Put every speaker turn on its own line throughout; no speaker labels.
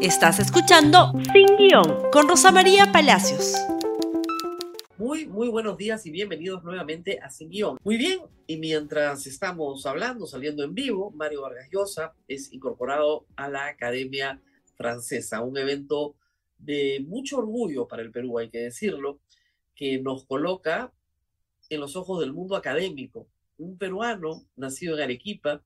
Estás escuchando Sin Guión con Rosa María Palacios.
Muy, muy buenos días y bienvenidos nuevamente a Sin Guión. Muy bien, y mientras estamos hablando, saliendo en vivo, Mario Vargas Llosa es incorporado a la Academia Francesa, un evento de mucho orgullo para el Perú, hay que decirlo, que nos coloca en los ojos del mundo académico. Un peruano nacido en Arequipa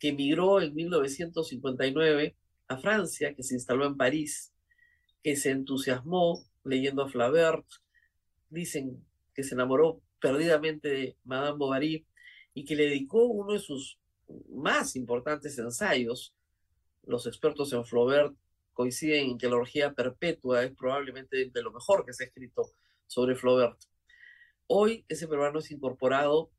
que emigró en 1959 a Francia, que se instaló en París, que se entusiasmó leyendo a Flaubert, dicen que se enamoró perdidamente de Madame Bovary y que le dedicó uno de sus más importantes ensayos. Los expertos en Flaubert coinciden en que la orgía perpetua es probablemente de lo mejor que se ha escrito sobre Flaubert. Hoy ese peruano es incorporado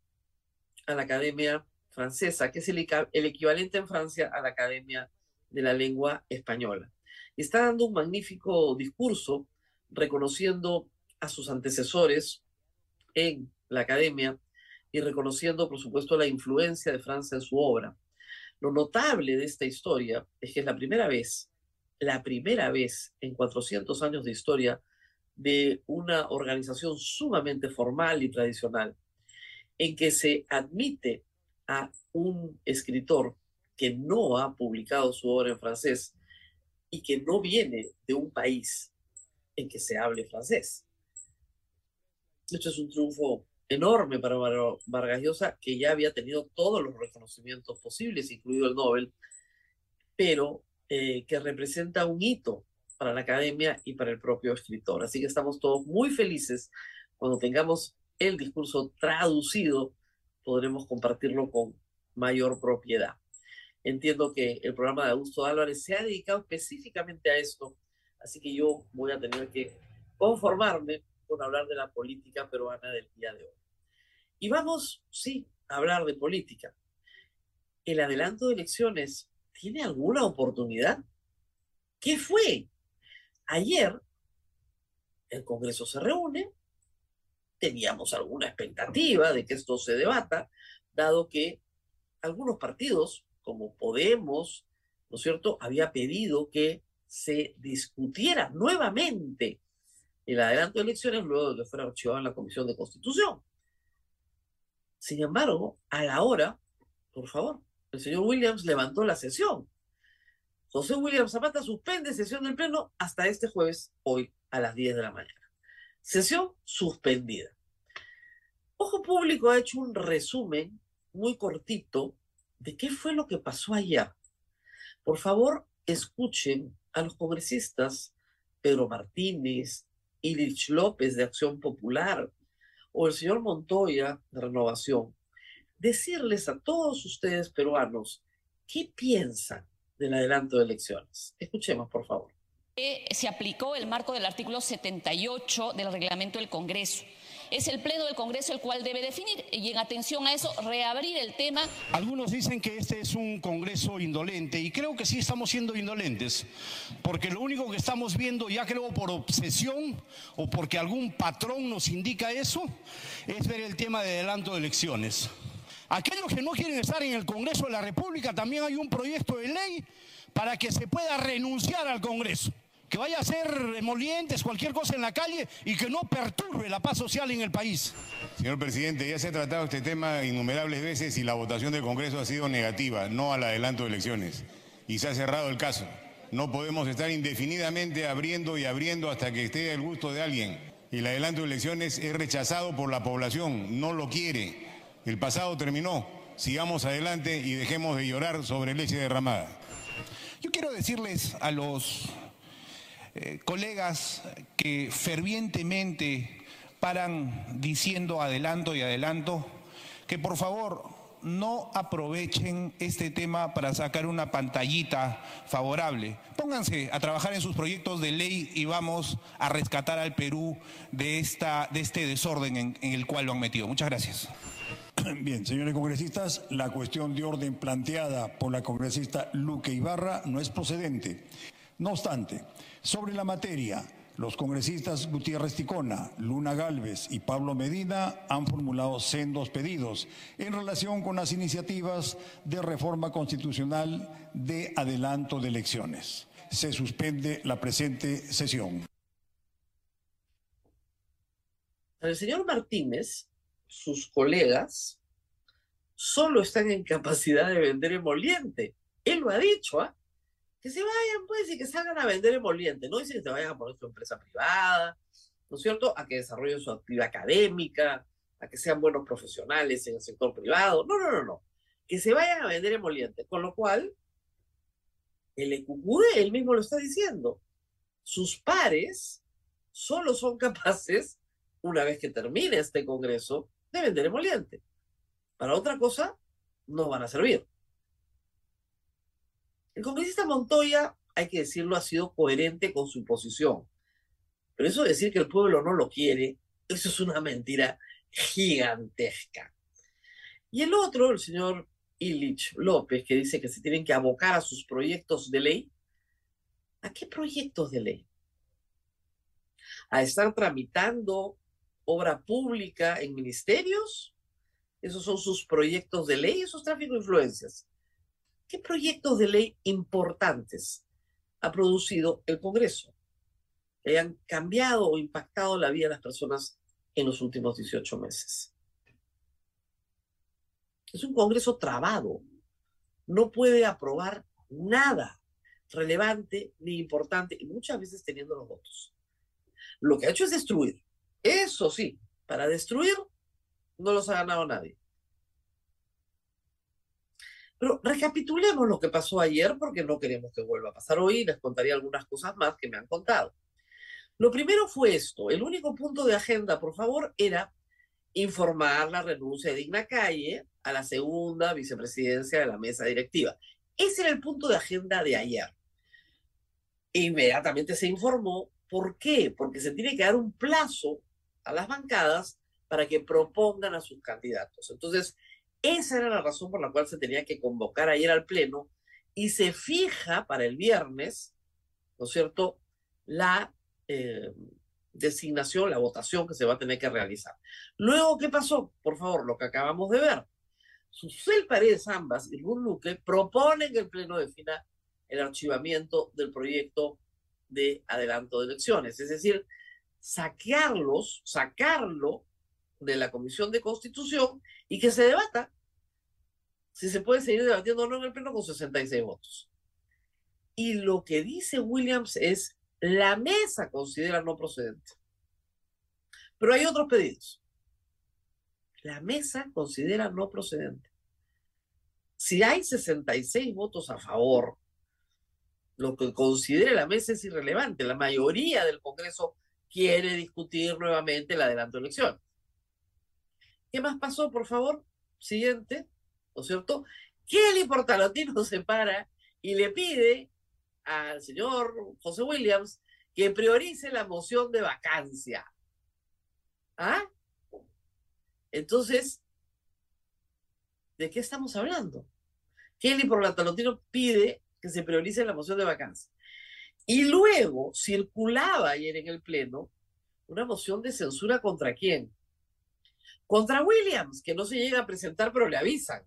a la Academia Francesa, que es el, el equivalente en Francia a la Academia de la Lengua Española. Está dando un magnífico discurso reconociendo a sus antecesores en la academia y reconociendo, por supuesto, la influencia de Francia en su obra. Lo notable de esta historia es que es la primera vez, la primera vez en 400 años de historia de una organización sumamente formal y tradicional, en que se admite a un escritor que no ha publicado su obra en francés y que no viene de un país en que se hable francés. Esto es un triunfo enorme para Vargas Llosa, que ya había tenido todos los reconocimientos posibles, incluido el Nobel, pero eh, que representa un hito para la academia y para el propio escritor. Así que estamos todos muy felices cuando tengamos el discurso traducido, podremos compartirlo con mayor propiedad. Entiendo que el programa de Augusto Álvarez se ha dedicado específicamente a esto, así que yo voy a tener que conformarme con hablar de la política peruana del día de hoy. Y vamos, sí, a hablar de política. ¿El adelanto de elecciones tiene alguna oportunidad? ¿Qué fue? Ayer el Congreso se reúne, teníamos alguna expectativa de que esto se debata, dado que algunos partidos, como Podemos, ¿no es cierto?, había pedido que se discutiera nuevamente el adelanto de elecciones luego de que fuera archivado en la Comisión de Constitución. Sin embargo, a la hora, por favor, el señor Williams levantó la sesión José William Zapata suspende sesión del Pleno hasta este jueves, hoy a las 10 de la mañana. Sesión suspendida. Ojo Público ha hecho un resumen muy cortito de qué fue lo que pasó allá. Por favor, escuchen a los congresistas Pedro Martínez, Ilich López de Acción Popular o el señor Montoya de Renovación, decirles a todos ustedes peruanos qué piensan del adelanto de elecciones. Escuchemos, por favor.
Se aplicó el marco del artículo 78 del reglamento del Congreso. Es el Pleno del Congreso el cual debe definir y en atención a eso reabrir el tema.
Algunos dicen que este es un Congreso indolente y creo que sí estamos siendo indolentes, porque lo único que estamos viendo, ya creo por obsesión o porque algún patrón nos indica eso, es ver el tema de adelanto de elecciones. Aquellos que no quieren estar en el Congreso de la República, también hay un proyecto de ley para que se pueda renunciar al Congreso. Que vaya a ser emolientes, cualquier cosa en la calle y que no perturbe la paz social en el país.
Señor presidente, ya se ha tratado este tema innumerables veces y la votación del Congreso ha sido negativa, no al adelanto de elecciones. Y se ha cerrado el caso. No podemos estar indefinidamente abriendo y abriendo hasta que esté el gusto de alguien. El adelanto de elecciones es rechazado por la población, no lo quiere. El pasado terminó. Sigamos adelante y dejemos de llorar sobre leche derramada.
Yo quiero decirles a los eh, colegas que fervientemente paran diciendo adelanto y adelanto, que por favor no aprovechen este tema para sacar una pantallita favorable. Pónganse a trabajar en sus proyectos de ley y vamos a rescatar al Perú de, esta, de este desorden en el cual lo han metido. Muchas gracias.
Bien, señores congresistas, la cuestión de orden planteada por la congresista Luque Ibarra no es procedente. No obstante, sobre la materia, los congresistas Gutiérrez Ticona, Luna Galvez y Pablo Medina han formulado sendos pedidos en relación con las iniciativas de reforma constitucional de adelanto de elecciones. se suspende la presente sesión.
El señor Martínez, sus colegas, solo están en capacidad de vender emoliente. Él lo ha dicho, ¿ah? Que se vayan, pues, y que salgan a vender emoliente. No dice que se vayan a poner su empresa privada, ¿no es cierto? A que desarrollen su actividad académica, a que sean buenos profesionales en el sector privado. No, no, no, no. Que se vayan a vender emoliente. Con lo cual, el EQQD, él mismo lo está diciendo, sus pares solo son capaces, una vez que termine este Congreso, de vender emoliente. Para otra cosa, no van a servir. El congresista Montoya, hay que decirlo, ha sido coherente con su posición. Pero eso de decir que el pueblo no lo quiere, eso es una mentira gigantesca. Y el otro, el señor Illich López, que dice que se tienen que abocar a sus proyectos de ley. ¿A qué proyectos de ley? ¿A estar tramitando obra pública en ministerios? ¿Esos son sus proyectos de ley? ¿Esos tráfico de influencias? ¿Qué proyectos de ley importantes ha producido el Congreso que hayan cambiado o impactado la vida de las personas en los últimos 18 meses. Es un Congreso trabado. No puede aprobar nada relevante ni importante, y muchas veces teniendo los votos. Lo que ha hecho es destruir. Eso sí, para destruir no los ha ganado nadie. Pero recapitulemos lo que pasó ayer porque no queremos que vuelva a pasar hoy. Les contaría algunas cosas más que me han contado. Lo primero fue esto. El único punto de agenda, por favor, era informar la renuncia de Digna Calle a la segunda vicepresidencia de la mesa directiva. Ese era el punto de agenda de ayer. Inmediatamente se informó. ¿Por qué? Porque se tiene que dar un plazo a las bancadas para que propongan a sus candidatos. Entonces, esa era la razón por la cual se tenía que convocar ayer al Pleno y se fija para el viernes, ¿no es cierto?, la eh, designación, la votación que se va a tener que realizar. Luego, ¿qué pasó? Por favor, lo que acabamos de ver. Susel Paredes ambas y Luz Luque proponen que el Pleno defina el archivamiento del proyecto de adelanto de elecciones, es decir, saquearlos, sacarlo de la Comisión de Constitución y que se debata si se puede seguir debatiendo o no en el Pleno con 66 votos. Y lo que dice Williams es la mesa considera no procedente. Pero hay otros pedidos. La mesa considera no procedente. Si hay 66 votos a favor, lo que considere la mesa es irrelevante. La mayoría del Congreso quiere discutir nuevamente el adelanto de elección. ¿Qué más pasó, por favor? Siguiente, ¿no es cierto? Kelly Portalotino se para y le pide al señor José Williams que priorice la moción de vacancia. ¿Ah? Entonces, ¿de qué estamos hablando? Kelly por la Talotino pide que se priorice la moción de vacancia. Y luego circulaba ayer en el Pleno una moción de censura contra quién? Contra Williams, que no se llega a presentar, pero le avisan.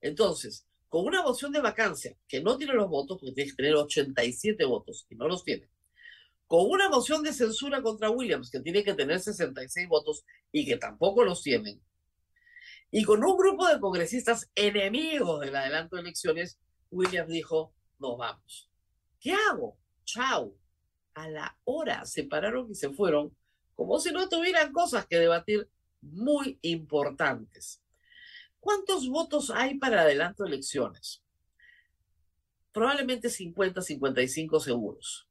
Entonces, con una moción de vacancia que no tiene los votos, porque tiene que tener 87 votos y no los tiene, con una moción de censura contra Williams que tiene que tener 66 votos y que tampoco los tienen, y con un grupo de congresistas enemigos del adelanto de elecciones, Williams dijo, nos vamos. ¿Qué hago? Chao. A la hora se pararon y se fueron como si no tuvieran cosas que debatir muy importantes. ¿Cuántos votos hay para adelanto de elecciones? Probablemente 50, 55 seguros.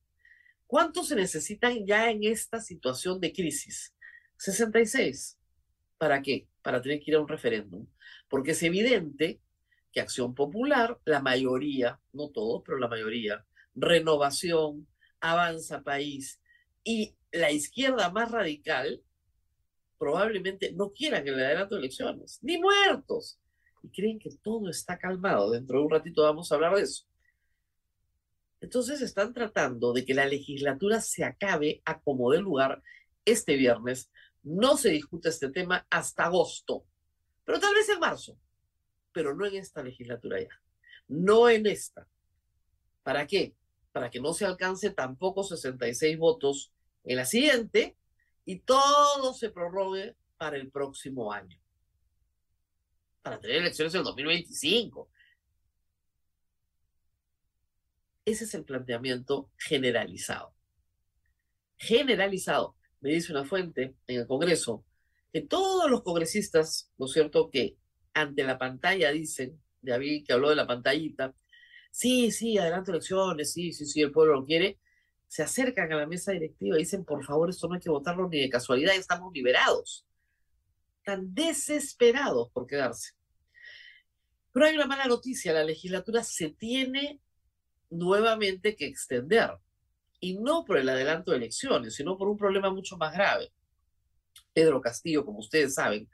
¿Cuántos se necesitan ya en esta situación de crisis? 66. ¿Para qué? Para tener que ir a un referéndum. Porque es evidente que Acción Popular, la mayoría, no todos, pero la mayoría, Renovación, Avanza País y la izquierda más radical probablemente no quieran el adelanto de elecciones, ni muertos. Y creen que todo está calmado. Dentro de un ratito vamos a hablar de eso. Entonces están tratando de que la legislatura se acabe a como de lugar este viernes. No se discute este tema hasta agosto, pero tal vez en marzo, pero no en esta legislatura ya. No en esta. ¿Para qué? para que no se alcance tampoco 66 votos en la siguiente y todo se prorrogue para el próximo año. Para tener elecciones en el 2025. Ese es el planteamiento generalizado. Generalizado. Me dice una fuente en el Congreso que todos los congresistas, ¿no es cierto?, que ante la pantalla dicen, David que habló de la pantallita, sí, sí, adelante elecciones, sí, sí, sí, el pueblo lo quiere, se acercan a la mesa directiva y dicen, por favor, esto no hay que votarlo ni de casualidad, estamos liberados. Están desesperados por quedarse. Pero hay una mala noticia, la legislatura se tiene nuevamente que extender. Y no por el adelanto de elecciones, sino por un problema mucho más grave. Pedro Castillo, como ustedes saben,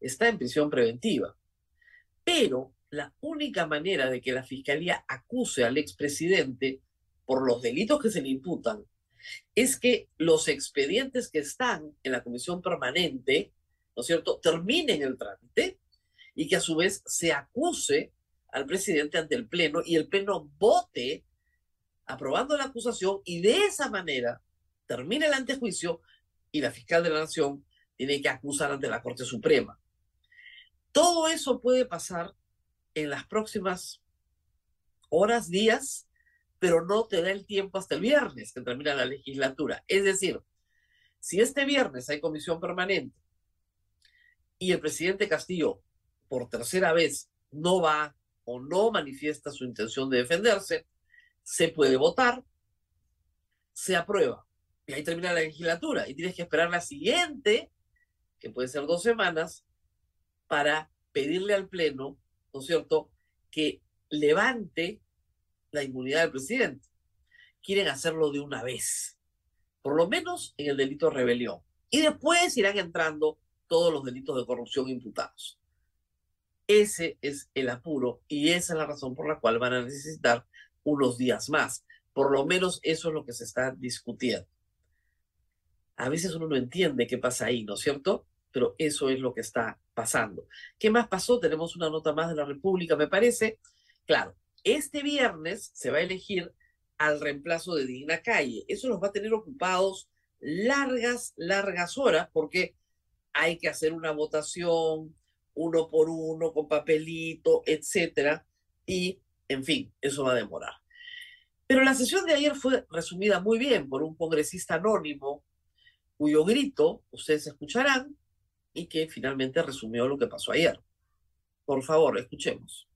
está en prisión preventiva. Pero la única manera de que la fiscalía acuse al expresidente por los delitos que se le imputan es que los expedientes que están en la comisión permanente, ¿no es cierto?, terminen el trámite y que a su vez se acuse al presidente ante el Pleno y el Pleno vote aprobando la acusación y de esa manera termina el antejuicio y la fiscal de la Nación tiene que acusar ante la Corte Suprema. Todo eso puede pasar en las próximas horas, días, pero no te da el tiempo hasta el viernes que termina la legislatura. Es decir, si este viernes hay comisión permanente y el presidente Castillo por tercera vez no va o no manifiesta su intención de defenderse, se puede votar, se aprueba. Y ahí termina la legislatura y tienes que esperar la siguiente, que puede ser dos semanas, para pedirle al Pleno, ¿no es cierto?, que levante la inmunidad del presidente. Quieren hacerlo de una vez, por lo menos en el delito de rebelión. Y después irán entrando todos los delitos de corrupción imputados. Ese es el apuro y esa es la razón por la cual van a necesitar unos días más. Por lo menos eso es lo que se está discutiendo. A veces uno no entiende qué pasa ahí, ¿no es cierto? Pero eso es lo que está pasando. ¿Qué más pasó? Tenemos una nota más de la República, me parece. Claro, este viernes se va a elegir al reemplazo de Digna Calle. Eso los va a tener ocupados largas, largas horas porque hay que hacer una votación uno por uno, con papelito, etcétera. Y en fin, eso va a demorar. Pero la sesión de ayer fue resumida muy bien por un congresista anónimo cuyo grito ustedes escucharán y que finalmente resumió lo que pasó ayer. Por favor, escuchemos.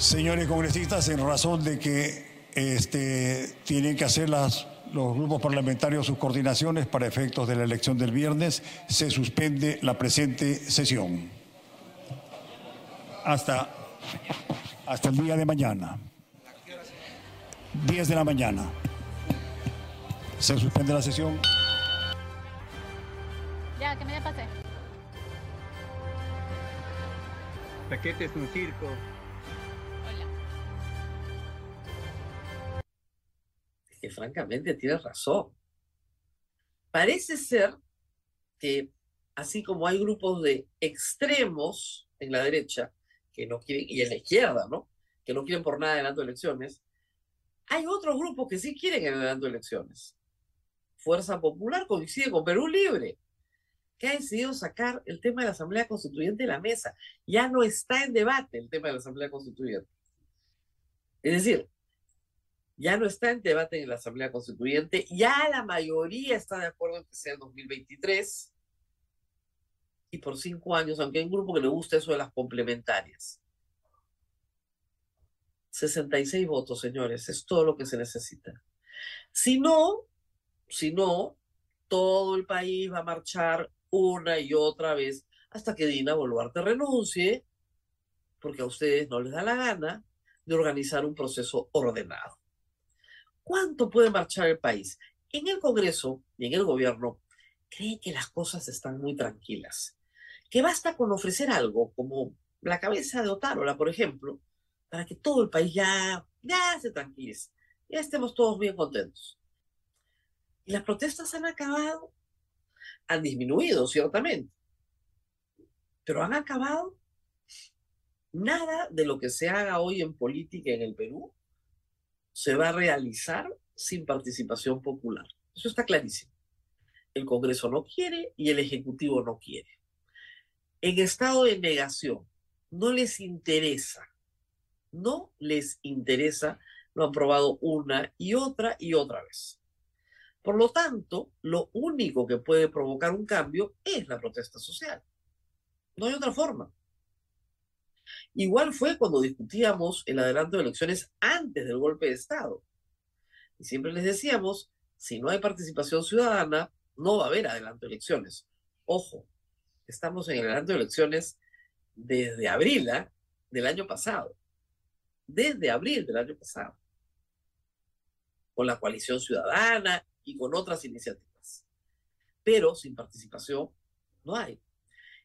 Señores congresistas, en razón de que este, tienen que hacer las, los grupos parlamentarios sus coordinaciones para efectos de la elección del viernes, se suspende la presente sesión. Hasta hasta el día de mañana. 10 de la mañana. Se suspende la sesión.
Ya, que me pasé.
Paquete es un circo.
Que francamente tienes razón. Parece ser que así como hay grupos de extremos en la derecha, que no quieren, y en la izquierda, ¿no? Que no quieren por nada adelanto elecciones. Hay otros grupos que sí quieren adelanto elecciones. Fuerza Popular coincide con Perú Libre, que ha decidido sacar el tema de la Asamblea Constituyente de la mesa. Ya no está en debate el tema de la Asamblea Constituyente. Es decir, ya no está en debate en la Asamblea Constituyente, ya la mayoría está de acuerdo en que sea el 2023 y por cinco años, aunque hay un grupo que le gusta eso de las complementarias. 66 votos, señores, es todo lo que se necesita. Si no, si no, todo el país va a marchar una y otra vez hasta que Dina Boluarte renuncie, porque a ustedes no les da la gana de organizar un proceso ordenado. ¿Cuánto puede marchar el país? En el Congreso y en el gobierno creen que las cosas están muy tranquilas que basta con ofrecer algo, como la cabeza de Otárola, por ejemplo, para que todo el país ya, ya se tranquilice, ya estemos todos bien contentos. Y las protestas han acabado, han disminuido, ciertamente, pero han acabado. Nada de lo que se haga hoy en política en el Perú se va a realizar sin participación popular. Eso está clarísimo. El Congreso no quiere y el Ejecutivo no quiere. En estado de negación, no les interesa, no les interesa, lo han probado una y otra y otra vez. Por lo tanto, lo único que puede provocar un cambio es la protesta social. No hay otra forma. Igual fue cuando discutíamos el adelanto de elecciones antes del golpe de Estado. Y siempre les decíamos, si no hay participación ciudadana, no va a haber adelanto de elecciones. Ojo, estamos en el adelanto de elecciones desde abril ¿ah? del año pasado. Desde abril del año pasado. Con la coalición ciudadana y con otras iniciativas. Pero sin participación no hay.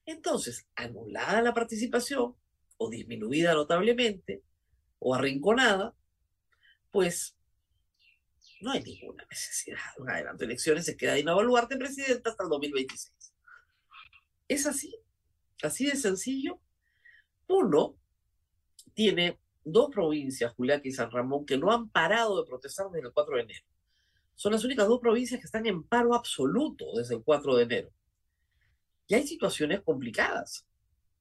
Entonces, anulada la participación o disminuida notablemente o arrinconada, pues no hay ninguna necesidad de un adelanto de elecciones. Se queda Dina Boluarte presidenta hasta el 2026. Es así, así de sencillo. Uno tiene dos provincias, Julián y San Ramón, que no han parado de protestar desde el 4 de enero. Son las únicas dos provincias que están en paro absoluto desde el 4 de enero. Y hay situaciones complicadas,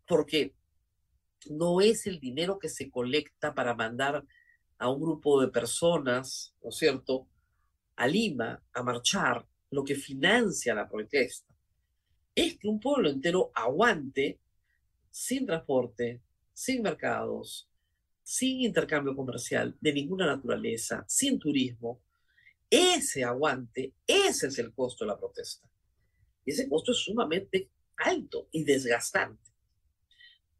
porque no es el dinero que se colecta para mandar a un grupo de personas, ¿no es cierto?, a Lima a marchar, lo que financia la protesta. Es que un pueblo entero aguante sin transporte, sin mercados, sin intercambio comercial de ninguna naturaleza, sin turismo. Ese aguante, ese es el costo de la protesta. Y ese costo es sumamente alto y desgastante.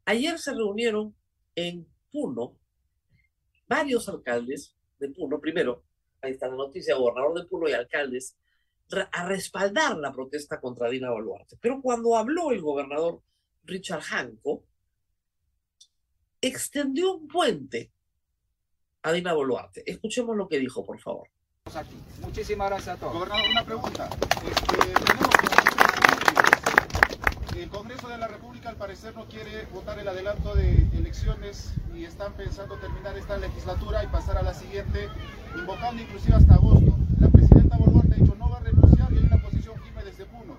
Ayer se reunieron en Puno varios alcaldes de Puno, primero, ahí está la noticia, gobernador de Puno y alcaldes, a respaldar la protesta contra Dina Boluarte. Pero cuando habló el gobernador Richard Hanco, extendió un puente a Dina Boluarte. Escuchemos lo que dijo, por favor.
Muchísimas gracias a todos.
Gobernador, una pregunta. Este, el Congreso de la República al parecer no quiere votar el adelanto de elecciones y están pensando terminar esta legislatura y pasar a la siguiente, invocando inclusive hasta agosto. La presidenta Boluarte ha dicho no va a renunciar y hay una posición firme desde Puno.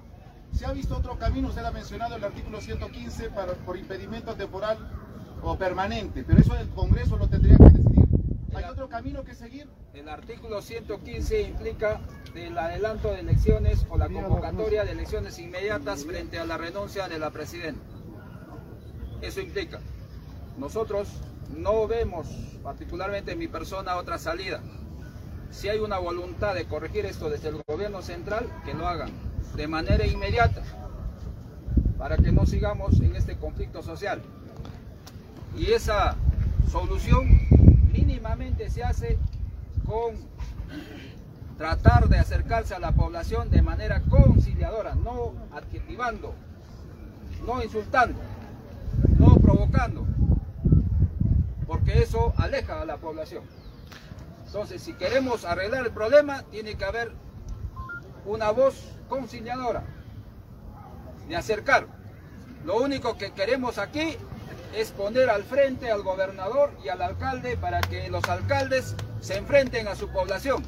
¿Se ha visto otro camino? Usted ha mencionado el artículo 115 para, por impedimento temporal o permanente, pero eso el Congreso lo tendría que decidir. ¿Hay otro camino que seguir?
El artículo 115 implica el adelanto de elecciones o la convocatoria de elecciones inmediatas frente a la renuncia de la presidenta. Eso implica. Nosotros no vemos, particularmente en mi persona, otra salida. Si hay una voluntad de corregir esto desde el gobierno central, que lo hagan de manera inmediata, para que no sigamos en este conflicto social. Y esa solución se hace con tratar de acercarse a la población de manera conciliadora, no adjetivando, no insultando, no provocando, porque eso aleja a la población. Entonces, si queremos arreglar el problema, tiene que haber una voz conciliadora, de acercar. Lo único que queremos aquí es poner al frente al gobernador y al alcalde para que los alcaldes se enfrenten a su población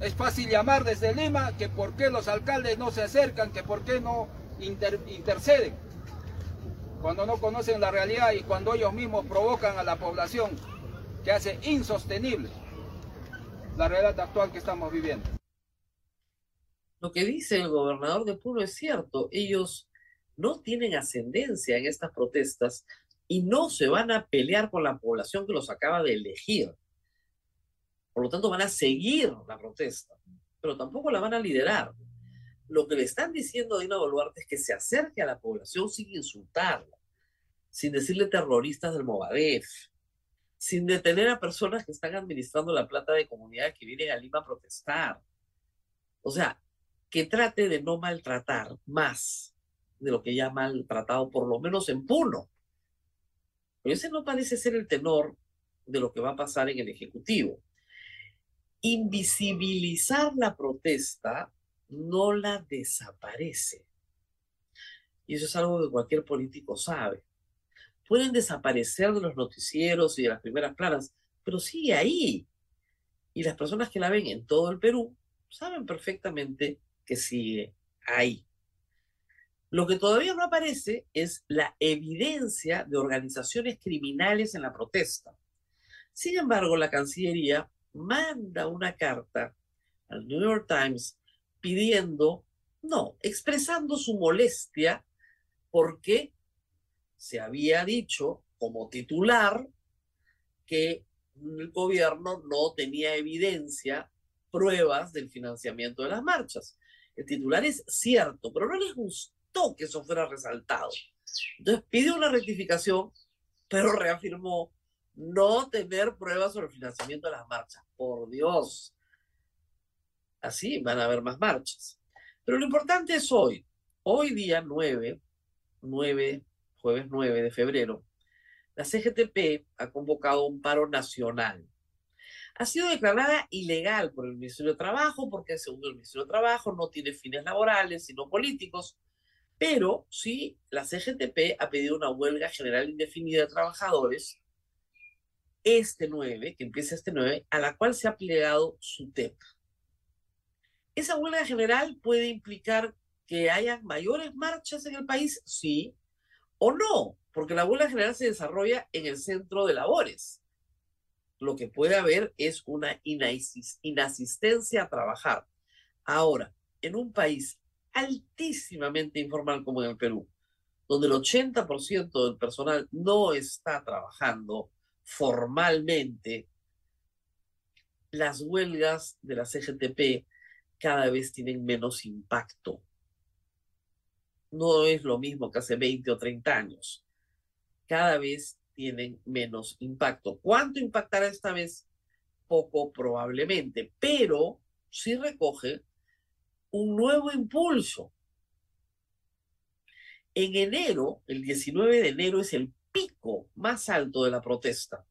es fácil llamar desde Lima que por qué los alcaldes no se acercan, que por qué no interceden, cuando no conocen la realidad y cuando ellos mismos provocan a la población que hace insostenible la realidad actual que estamos viviendo.
Lo que dice el gobernador de Puno es cierto, ellos no tienen ascendencia en estas protestas y no se van a pelear con la población que los acaba de elegir. Por lo tanto, van a seguir la protesta, pero tampoco la van a liderar. Lo que le están diciendo a Dina Boluarte es que se acerque a la población sin insultarla, sin decirle terroristas del Movadef, sin detener a personas que están administrando la plata de comunidades que vienen a Lima a protestar. O sea, que trate de no maltratar más de lo que ha maltratado, por lo menos en Puno. Pero ese no parece ser el tenor de lo que va a pasar en el Ejecutivo invisibilizar la protesta no la desaparece. Y eso es algo que cualquier político sabe. Pueden desaparecer de los noticieros y de las primeras planas, pero sigue ahí. Y las personas que la ven en todo el Perú saben perfectamente que sigue ahí. Lo que todavía no aparece es la evidencia de organizaciones criminales en la protesta. Sin embargo, la Cancillería manda una carta al New York Times pidiendo, no, expresando su molestia porque se había dicho como titular que el gobierno no tenía evidencia, pruebas del financiamiento de las marchas. El titular es cierto, pero no les gustó que eso fuera resaltado. Entonces pidió una rectificación, pero reafirmó no tener pruebas sobre el financiamiento de las marchas. Por Dios. Así van a haber más marchas. Pero lo importante es hoy. Hoy día 9, 9, jueves 9 de febrero, la CGTP ha convocado un paro nacional. Ha sido declarada ilegal por el Ministerio de Trabajo porque según el Ministerio de Trabajo no tiene fines laborales, sino políticos, pero sí la CGTP ha pedido una huelga general indefinida de trabajadores este 9, que empieza este 9, a la cual se ha plegado su TEP. ¿Esa huelga general puede implicar que haya mayores marchas en el país? Sí o no, porque la huelga general se desarrolla en el centro de labores. Lo que puede haber es una inasistencia a trabajar. Ahora, en un país altísimamente informal como en el Perú, donde el 80% del personal no está trabajando, formalmente, las huelgas de la CGTP cada vez tienen menos impacto. No es lo mismo que hace 20 o 30 años. Cada vez tienen menos impacto. ¿Cuánto impactará esta vez? Poco probablemente, pero sí recoge un nuevo impulso. En enero, el 19 de enero es el pico más alto de la protesta.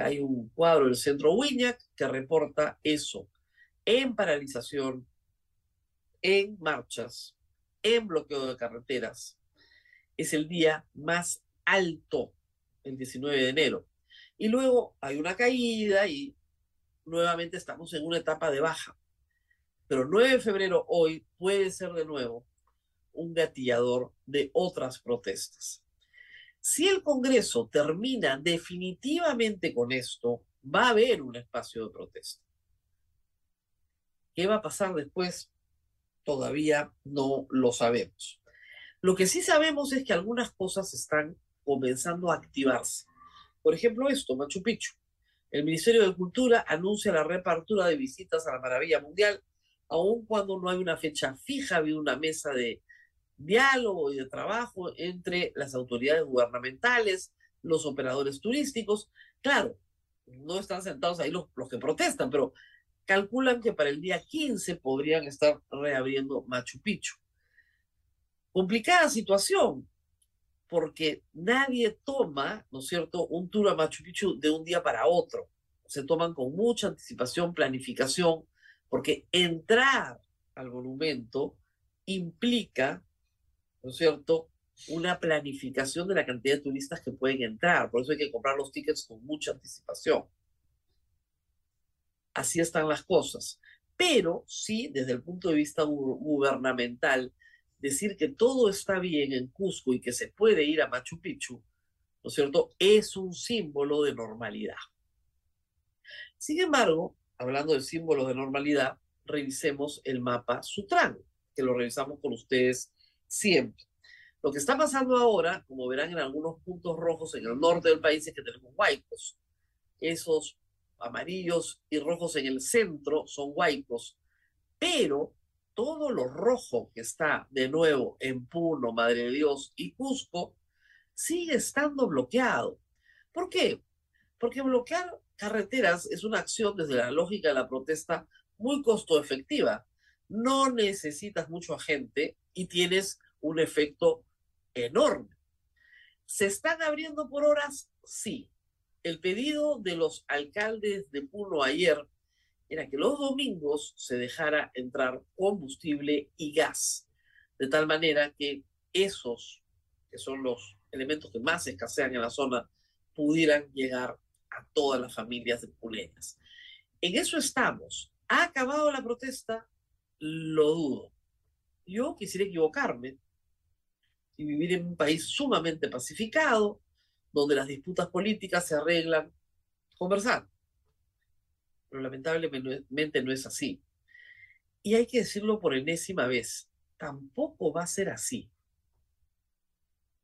Hay un cuadro del centro Wiñac que reporta eso, en paralización, en marchas, en bloqueo de carreteras. Es el día más alto, el 19 de enero. Y luego hay una caída y nuevamente estamos en una etapa de baja. Pero 9 de febrero hoy puede ser de nuevo un gatillador de otras protestas. Si el Congreso termina definitivamente con esto, va a haber un espacio de protesta. ¿Qué va a pasar después? Todavía no lo sabemos. Lo que sí sabemos es que algunas cosas están comenzando a activarse. Por ejemplo, esto, Machu Picchu. El Ministerio de Cultura anuncia la repartura de visitas a la Maravilla Mundial, aun cuando no hay una fecha fija, ha habido una mesa de diálogo y de trabajo entre las autoridades gubernamentales, los operadores turísticos. Claro, no están sentados ahí los, los que protestan, pero calculan que para el día 15 podrían estar reabriendo Machu Picchu. Complicada situación, porque nadie toma, ¿no es cierto?, un tour a Machu Picchu de un día para otro. Se toman con mucha anticipación, planificación, porque entrar al monumento implica ¿no es cierto? Una planificación de la cantidad de turistas que pueden entrar. Por eso hay que comprar los tickets con mucha anticipación. Así están las cosas. Pero sí, desde el punto de vista gubernamental, decir que todo está bien en Cusco y que se puede ir a Machu Picchu, ¿no es cierto?, es un símbolo de normalidad. Sin embargo, hablando del símbolo de normalidad, revisemos el mapa Sutran, que lo revisamos con ustedes siempre. Lo que está pasando ahora, como verán en algunos puntos rojos en el norte del país, es que tenemos huaicos. Esos amarillos y rojos en el centro son huaicos, pero todo lo rojo que está de nuevo en Puno, Madre de Dios y Cusco sigue estando bloqueado. ¿Por qué? Porque bloquear carreteras es una acción desde la lógica de la protesta muy costo efectiva. No necesitas mucho agente y tienes un efecto enorme. ¿Se están abriendo por horas? Sí. El pedido de los alcaldes de Puno ayer era que los domingos se dejara entrar combustible y gas, de tal manera que esos, que son los elementos que más escasean en la zona, pudieran llegar a todas las familias de puneñas. En eso estamos. ¿Ha acabado la protesta? Lo dudo. Yo quisiera equivocarme y vivir en un país sumamente pacificado, donde las disputas políticas se arreglan conversando. Pero lamentablemente no es así. Y hay que decirlo por enésima vez, tampoco va a ser así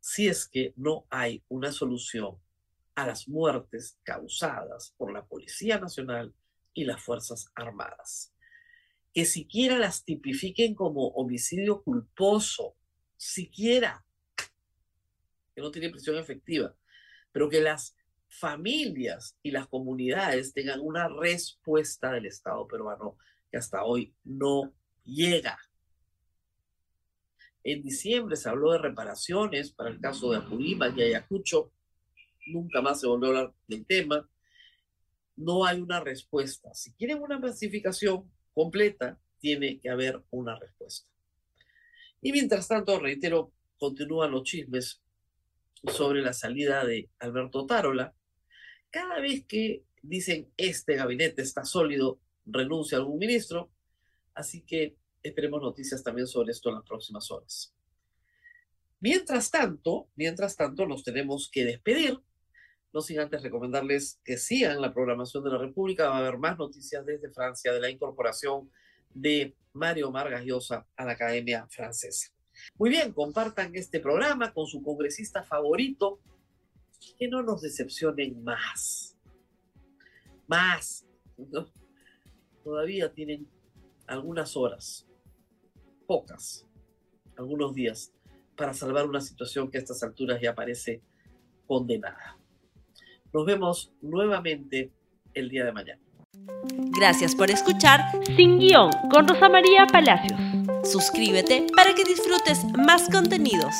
si es que no hay una solución a las muertes causadas por la Policía Nacional y las Fuerzas Armadas. Que siquiera las tipifiquen como homicidio culposo, siquiera, que no tiene prisión efectiva, pero que las familias y las comunidades tengan una respuesta del Estado peruano que hasta hoy no llega. En diciembre se habló de reparaciones para el caso de Apurímac y Ayacucho. Nunca más se volvió a hablar del tema. No hay una respuesta. Si quieren una pacificación completa, tiene que haber una respuesta. Y mientras tanto, reitero, continúan los chismes sobre la salida de Alberto Tarola. Cada vez que dicen este gabinete está sólido, renuncia algún ministro. Así que esperemos noticias también sobre esto en las próximas horas. Mientras tanto, mientras tanto, nos tenemos que despedir. No sin antes recomendarles que sigan la programación de la República. Va a haber más noticias desde Francia de la incorporación de Mario Vargas Llosa a la Academia Francesa. Muy bien, compartan este programa con su congresista favorito. Que no nos decepcionen más. Más. Todavía tienen algunas horas pocas, algunos días, para salvar una situación que a estas alturas ya parece condenada. Nos vemos nuevamente el día de mañana.
Gracias por escuchar Sin Guión con Rosa María Palacios. Suscríbete para que disfrutes más contenidos.